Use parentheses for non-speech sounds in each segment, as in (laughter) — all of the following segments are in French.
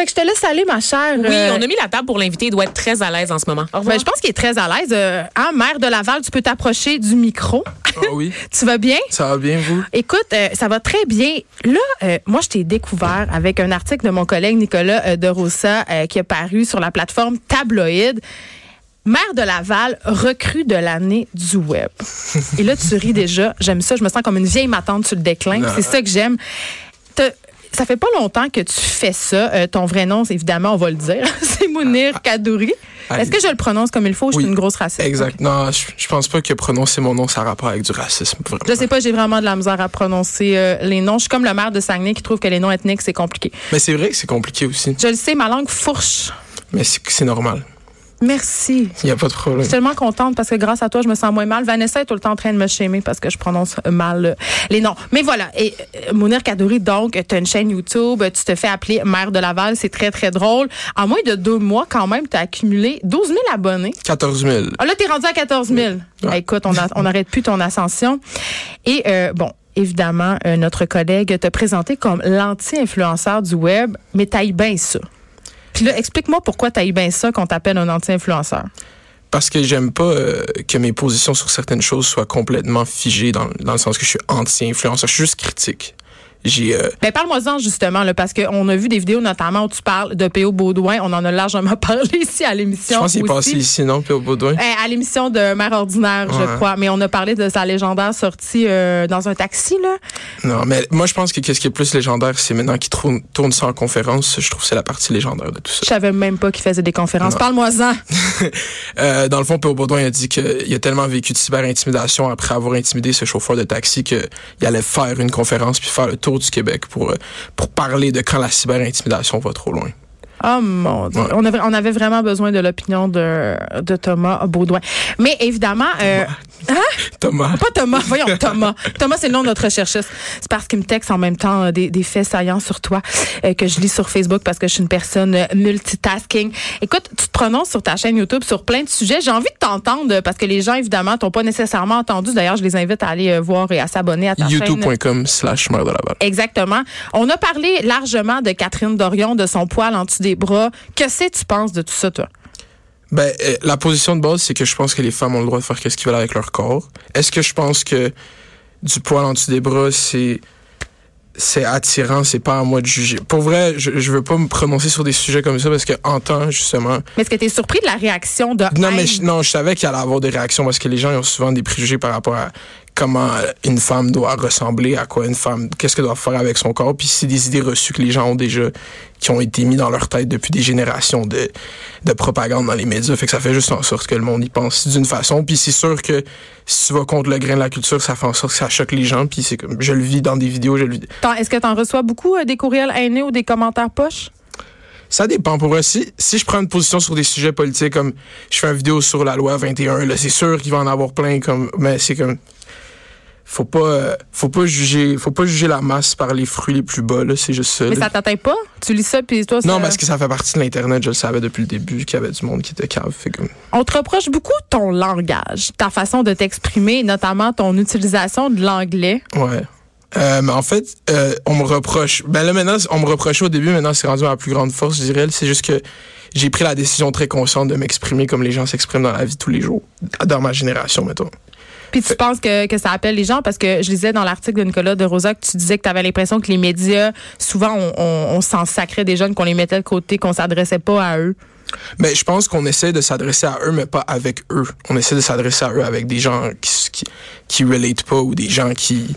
Fait que je te laisse aller, ma chère. Oui, Euh, on a mis la table pour l'inviter. Il doit être très à l'aise en ce moment. Ben, je pense qu'il est très à l'aise. Euh, hein, maire de Laval, tu peux t'approcher du micro. Ah oui, (laughs) tu vas bien? ça va bien, vous? Écoute, euh, ça va très bien. Là, euh, moi, je t'ai découvert avec un article de mon collègue Nicolas euh, de Rosa euh, qui est paru sur la plateforme Tabloïd. Maire de Laval, recrue de l'année du web. (laughs) Et là, tu ris déjà. J'aime ça. Je me sens comme une vieille matante sur le déclin. C'est ça que j'aime. Ça fait pas longtemps que tu fais ça. Euh, ton vrai nom, c'est évidemment, on va le dire. (laughs) c'est Mounir Kadouri. Allez. Est-ce que je le prononce comme il faut? Je suis une grosse raciste? Exact. Non, je, je pense pas que prononcer mon nom, ça a rapport avec du racisme, vraiment. Je sais pas, j'ai vraiment de la misère à prononcer euh, les noms. Je suis comme le maire de Saguenay qui trouve que les noms ethniques, c'est compliqué. Mais c'est vrai que c'est compliqué aussi. Je le sais, ma langue fourche. Mais c'est normal. Merci. Il n'y a pas de Je problème. suis tellement contente parce que grâce à toi, je me sens moins mal. Vanessa est tout le temps en train de me shamer parce que je prononce mal euh, les noms. Mais voilà. Et euh, Mounir Kadouri, donc, tu as une chaîne YouTube, tu te fais appeler maire de Laval. C'est très, très drôle. En moins de deux mois, quand même, tu as accumulé 12 000 abonnés. 14 000. Ah, là, t'es rendu à 14 000. Ouais. Ah, écoute, on n'arrête plus ton ascension. Et euh, bon, évidemment, euh, notre collègue t'a présenté comme l'anti-influenceur du web, mais t'ailles bien ça. Explique-moi pourquoi t'ailles bien ça qu'on t'appelle un anti-influenceur. Parce que j'aime pas euh, que mes positions sur certaines choses soient complètement figées dans, dans le sens que je suis anti-influenceur. Je suis juste critique. J'ai euh, Ben, parle-moi-en justement, là, parce qu'on a vu des vidéos notamment où tu parles de P.O. Baudouin. On en a largement (laughs) parlé ici à je l'émission. pense qu'il est passé ici, non, au Baudouin? Eh, à l'émission de Mère Ordinaire, je crois. Mais on a parlé de sa légendaire sortie euh, dans un taxi, là. Non, mais moi, je pense que qu'est-ce qui est plus légendaire, c'est maintenant qu'il tourne, tourne ça en conférence. Je trouve que c'est la partie légendaire de tout ça. Je savais même pas qu'il faisait des conférences. Parle-moi-en. (laughs) Euh, dans le fond, P.O. Baudouin a dit qu'il a tellement vécu de cyber-intimidation après avoir intimidé ce chauffeur de taxi qu'il allait faire une conférence puis faire le tour du Québec pour, euh, pour parler de quand la cyber-intimidation va trop loin. Oh mon Dieu. Ouais. On, avait, on avait vraiment besoin de l'opinion de, de Thomas Baudouin. Mais évidemment, euh, Thomas. pas Thomas, voyons Thomas. (laughs) Thomas, c'est le nom de notre chercheuse. C'est parce qu'il me texte en même temps euh, des, des faits saillants sur toi euh, que je lis sur Facebook parce que je suis une personne euh, multitasking. Écoute, tu te prononces sur ta chaîne YouTube sur plein de sujets. J'ai envie de t'entendre parce que les gens, évidemment, t'ont pas nécessairement entendu. D'ailleurs, je les invite à aller voir et à s'abonner à ta chaîne. youtube.com slash. Exactement. On a parlé largement de Catherine Dorion, de son poil en dessous des bras. Que sais tu penses de tout ça, toi? Ben, euh, la position de base, c'est que je pense que les femmes ont le droit de faire ce qu'ils veulent avec leur corps. Est-ce que je pense que du poil en dessous des bras, c'est c'est attirant, c'est pas à moi de juger? Pour vrai, je, je veux pas me prononcer sur des sujets comme ça parce que en temps, justement, Mais est-ce que tu es surpris de la réaction de Non, mais je, non, je savais qu'il allait avoir des réactions parce que les gens ils ont souvent des préjugés par rapport à comment une femme doit ressembler, à quoi une femme, qu'est-ce qu'elle doit faire avec son corps. Puis c'est des idées reçues que les gens ont déjà, qui ont été mis dans leur tête depuis des générations de, de propagande dans les médias. Fait que ça fait juste en sorte que le monde y pense d'une façon. Puis c'est sûr que si tu vas contre le grain de la culture, ça fait en sorte que ça choque les gens. Puis c'est comme, je le vis dans des vidéos, je le vis. Est-ce que tu en reçois beaucoup euh, des courriels haineux ou des commentaires poches? Ça dépend. Pour vrai, si, si je prends une position sur des sujets politiques, comme je fais une vidéo sur la loi 21, là, c'est sûr qu'il va en avoir plein, comme, mais c'est comme, faut pas, euh, faut pas juger, faut pas juger la masse par les fruits les plus bas, là, c'est juste ça. Mais là. ça t'atteint pas? Tu lis ça, puis toi, ça- non, parce que ça fait partie de l'Internet, je le savais depuis le début, qu'il y avait du monde qui était cave. Fait comme, On te reproche beaucoup ton langage, ta façon de t'exprimer, notamment ton utilisation de l'anglais. ouais. Euh, mais en fait, euh, on me reproche. Ben là maintenant, on me reprochait au début. Maintenant, c'est rendu à ma plus grande force, je dirais. C'est juste que j'ai pris la décision très consciente de m'exprimer comme les gens s'expriment dans la vie tous les jours, dans ma génération, mettons. Puis tu penses que, que ça appelle les gens? Parce que je lisais dans l'article de Nicolas de Rosa que tu disais que tu avais l'impression que les médias, souvent, on, on, on s'en sacrait des jeunes, qu'on les mettait de côté, qu'on s'adressait pas à eux. Mais je pense qu'on essaie de s'adresser à eux, mais pas avec eux. On essaie de s'adresser à eux avec des gens qui, qui, qui relate pas ou des gens qui.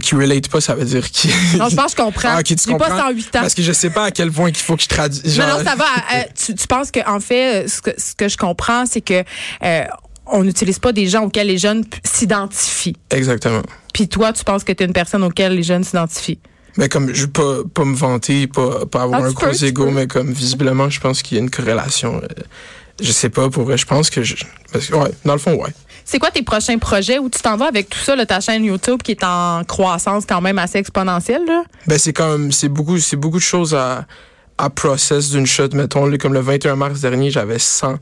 Qui relate pas, ça veut dire qui. Non, je pense que je (laughs) comprends. Ah, J'ai pas comprends? 108 ans. Parce que je sais pas à quel point il faut que je traduise. Non, non, ça va. Euh, tu, tu penses qu'en fait, euh, ce que, ce que je comprends, c'est que euh, on n'utilise pas des gens auxquels les jeunes s'identifient. Exactement. Puis toi, tu penses que tu es une personne auquel les jeunes s'identifient? Mais comme, je veux pas, pas me vanter, pas, pas avoir Ah, un peux, gros ego, mais comme, visiblement, je pense qu'il y a une corrélation. Euh, Je sais pas, pour vrai, je pense que je, parce que, ouais, dans le fond, ouais. C'est quoi tes prochains projets où tu t'en vas avec tout ça, là, ta chaîne YouTube qui est en croissance quand même assez exponentielle? Là? Ben, c'est comme, c'est beaucoup, c'est beaucoup de choses à, à process d'une shot. Mettons, comme le 21 mars dernier, j'avais 100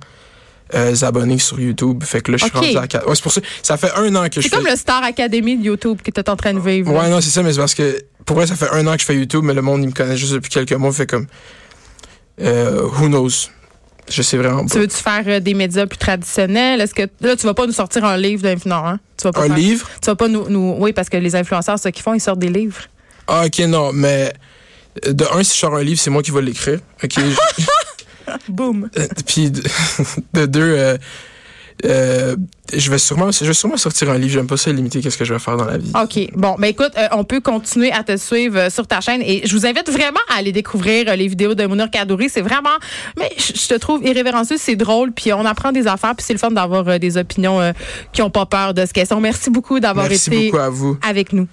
euh, abonnés sur YouTube. Fait que là, je suis Ok. rendu à 4. Ouais, c'est pour ça. Ça fait un an que je C'est fais. comme le Star Academy de YouTube que tu es en train de vivre. là. Ouais, non, c'est ça, mais c'est parce que, pour vrai, ça fait un an que je fais YouTube, mais le monde, il me connaît juste depuis quelques mois. Fait comme, euh, who knows? Je sais vraiment Tu pas. veux-tu faire euh, des médias plus traditionnels? Est-ce que là, tu vas pas nous sortir un livre d'influenceur? Hein? Tu vas pas Un faire- livre? Tu vas pas nous, nous. Oui, parce que les influenceurs, ce qu'ils font, ils sortent des livres. Ah, ok, non, mais euh, de un, si je sors un livre, c'est moi qui vais l'écrire. Ok? (laughs) (laughs) Boum. Euh, Puis de, (laughs) de deux, euh, euh, je vais sûrement, je vais sûrement sortir un livre. J'aime pas ça limiter qu'est-ce que je vais faire dans la vie. OK. Bon, ben écoute, euh, on peut continuer à te suivre euh, sur ta chaîne et je vous invite vraiment à aller découvrir les vidéos de Mounir Kadouri. C'est vraiment, mais je te trouve irrévérencieux, c'est drôle, puis on apprend des affaires, puis c'est le fun d'avoir des opinions qui ont pas peur de ce qu'elles sont. Merci beaucoup d'avoir été beaucoup à vous. avec nous.